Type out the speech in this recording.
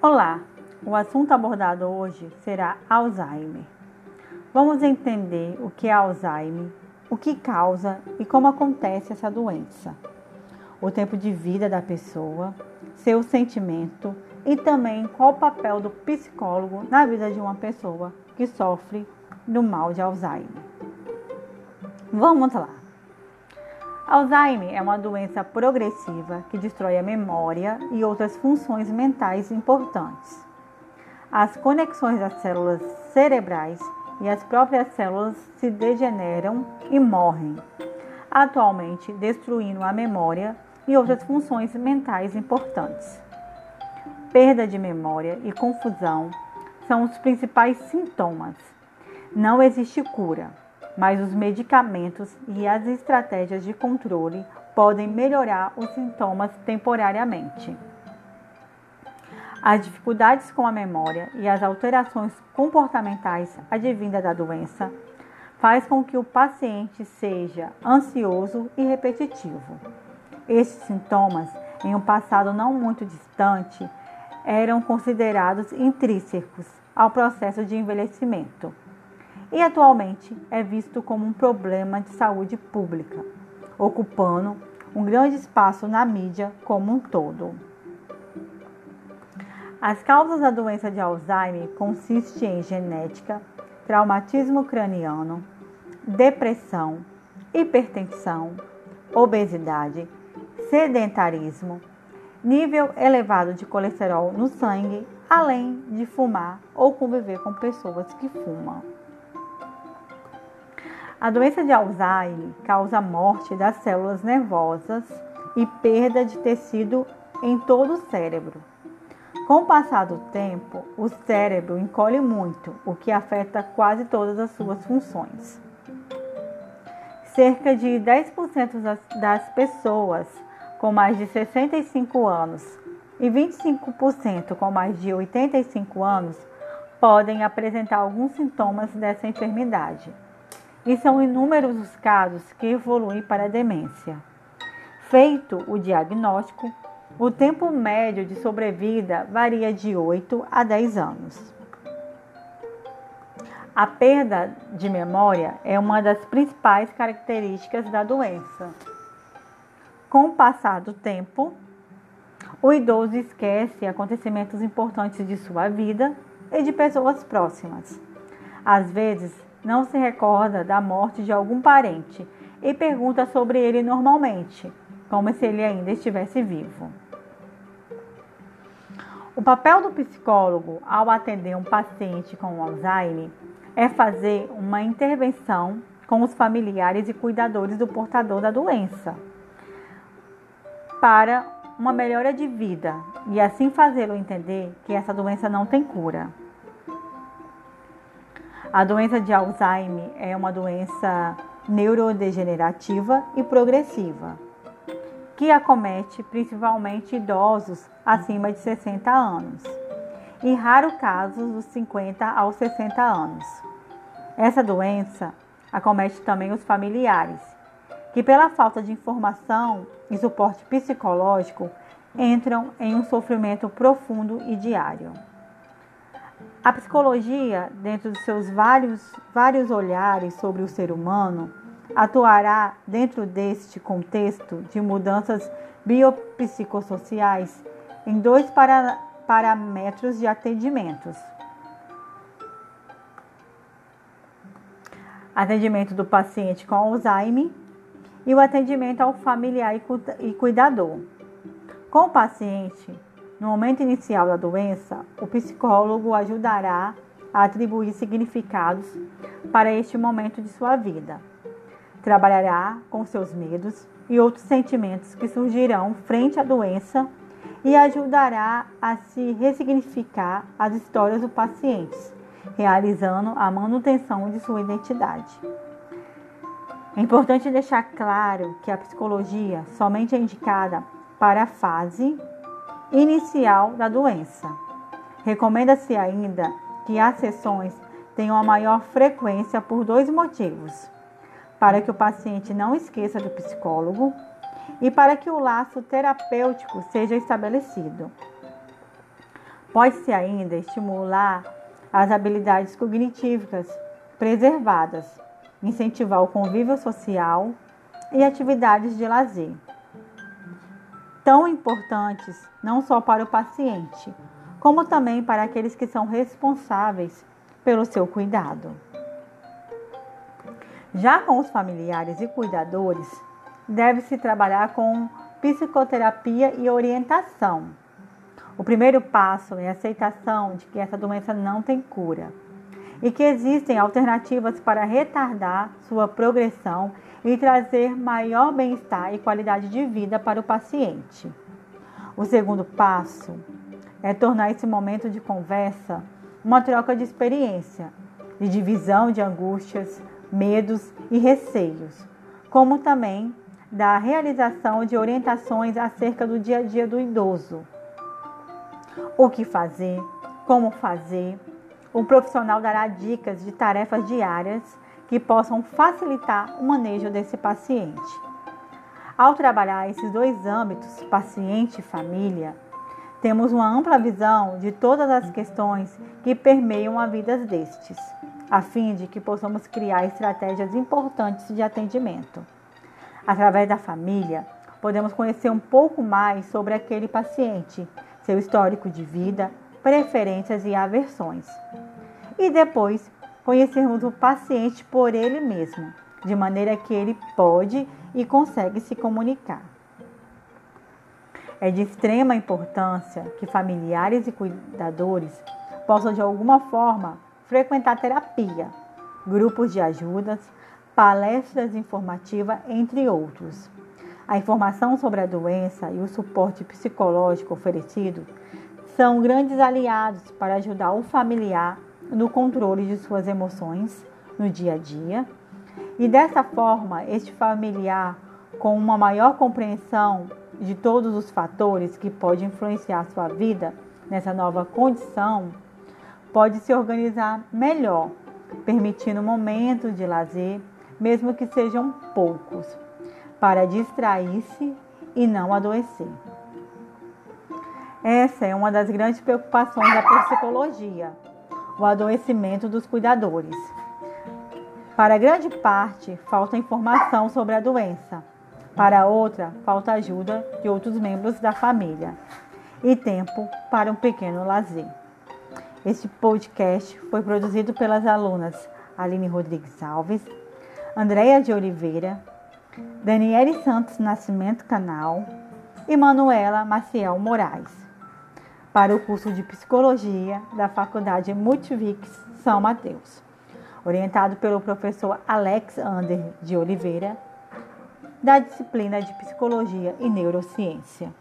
Olá, o assunto abordado hoje será Alzheimer. Vamos entender o que é Alzheimer, o que causa e como acontece essa doença, o tempo de vida da pessoa, seu sentimento e também qual o papel do psicólogo na vida de uma pessoa que sofre do mal de Alzheimer. Vamos lá. Alzheimer é uma doença progressiva que destrói a memória e outras funções mentais importantes. As conexões das células cerebrais e as próprias células se degeneram e morrem, atualmente destruindo a memória e outras funções mentais importantes. Perda de memória e confusão são os principais sintomas. Não existe cura mas os medicamentos e as estratégias de controle podem melhorar os sintomas temporariamente. As dificuldades com a memória e as alterações comportamentais advindas da doença faz com que o paciente seja ansioso e repetitivo. Estes sintomas, em um passado não muito distante, eram considerados intrínsecos ao processo de envelhecimento e atualmente é visto como um problema de saúde pública, ocupando um grande espaço na mídia como um todo. As causas da doença de Alzheimer consistem em genética, traumatismo craniano, depressão, hipertensão, obesidade, sedentarismo, nível elevado de colesterol no sangue, além de fumar ou conviver com pessoas que fumam. A doença de Alzheimer causa morte das células nervosas e perda de tecido em todo o cérebro. Com o passar do tempo, o cérebro encolhe muito, o que afeta quase todas as suas funções. Cerca de 10% das pessoas com mais de 65 anos e 25% com mais de 85 anos podem apresentar alguns sintomas dessa enfermidade e são inúmeros os casos que evoluem para a demência. Feito o diagnóstico, o tempo médio de sobrevida varia de 8 a 10 anos. A perda de memória é uma das principais características da doença. Com o passar do tempo, o idoso esquece acontecimentos importantes de sua vida e de pessoas próximas. Às vezes, não se recorda da morte de algum parente e pergunta sobre ele normalmente, como se ele ainda estivesse vivo. O papel do psicólogo ao atender um paciente com Alzheimer é fazer uma intervenção com os familiares e cuidadores do portador da doença para uma melhora de vida e assim fazê-lo entender que essa doença não tem cura. A doença de Alzheimer é uma doença neurodegenerativa e progressiva, que acomete principalmente idosos acima de 60 anos, e raro casos dos 50 aos 60 anos. Essa doença acomete também os familiares, que pela falta de informação e suporte psicológico entram em um sofrimento profundo e diário. A psicologia, dentro de seus vários, vários olhares sobre o ser humano, atuará dentro deste contexto de mudanças biopsicossociais em dois para, parâmetros de atendimentos. Atendimento do paciente com Alzheimer e o atendimento ao familiar e cuidador. Com o paciente, no momento inicial da doença, o psicólogo ajudará a atribuir significados para este momento de sua vida. Trabalhará com seus medos e outros sentimentos que surgirão frente à doença e ajudará a se ressignificar as histórias do paciente, realizando a manutenção de sua identidade. É importante deixar claro que a psicologia somente é indicada para a fase inicial da doença. Recomenda-se ainda que as sessões tenham a maior frequência por dois motivos: para que o paciente não esqueça do psicólogo e para que o laço terapêutico seja estabelecido. Pode-se ainda estimular as habilidades cognitivas preservadas, incentivar o convívio social e atividades de lazer. Tão importantes não só para o paciente, como também para aqueles que são responsáveis pelo seu cuidado. Já com os familiares e cuidadores, deve-se trabalhar com psicoterapia e orientação. O primeiro passo é a aceitação de que essa doença não tem cura e que existem alternativas para retardar sua progressão e trazer maior bem-estar e qualidade de vida para o paciente. O segundo passo é tornar esse momento de conversa uma troca de experiência, de divisão de angústias, medos e receios, como também da realização de orientações acerca do dia a dia do idoso. O que fazer, como fazer. O profissional dará dicas de tarefas diárias que possam facilitar o manejo desse paciente. Ao trabalhar esses dois âmbitos, paciente e família, temos uma ampla visão de todas as questões que permeiam a vida destes, a fim de que possamos criar estratégias importantes de atendimento. Através da família, podemos conhecer um pouco mais sobre aquele paciente, seu histórico de vida, preferências e aversões. E depois, conhecermos o paciente por ele mesmo, de maneira que ele pode e consegue se comunicar. É de extrema importância que familiares e cuidadores possam, de alguma forma, frequentar terapia, grupos de ajudas, palestras informativas, entre outros. A informação sobre a doença e o suporte psicológico oferecido são grandes aliados para ajudar o familiar no controle de suas emoções no dia a dia. E dessa forma, este familiar, com uma maior compreensão de todos os fatores que podem influenciar sua vida nessa nova condição, pode se organizar melhor, permitindo momentos de lazer, mesmo que sejam poucos, para distrair-se e não adoecer. Essa é uma das grandes preocupações da psicologia, o adoecimento dos cuidadores. Para grande parte, falta informação sobre a doença para outra, falta ajuda de outros membros da família e tempo para um pequeno lazer. Este podcast foi produzido pelas alunas Aline Rodrigues Alves, Andréia de Oliveira, Daniele Santos Nascimento Canal e Manuela Maciel Moraes, para o curso de Psicologia da Faculdade Multivix São Mateus, orientado pelo professor Alex Ander de Oliveira da disciplina de Psicologia e Neurociência.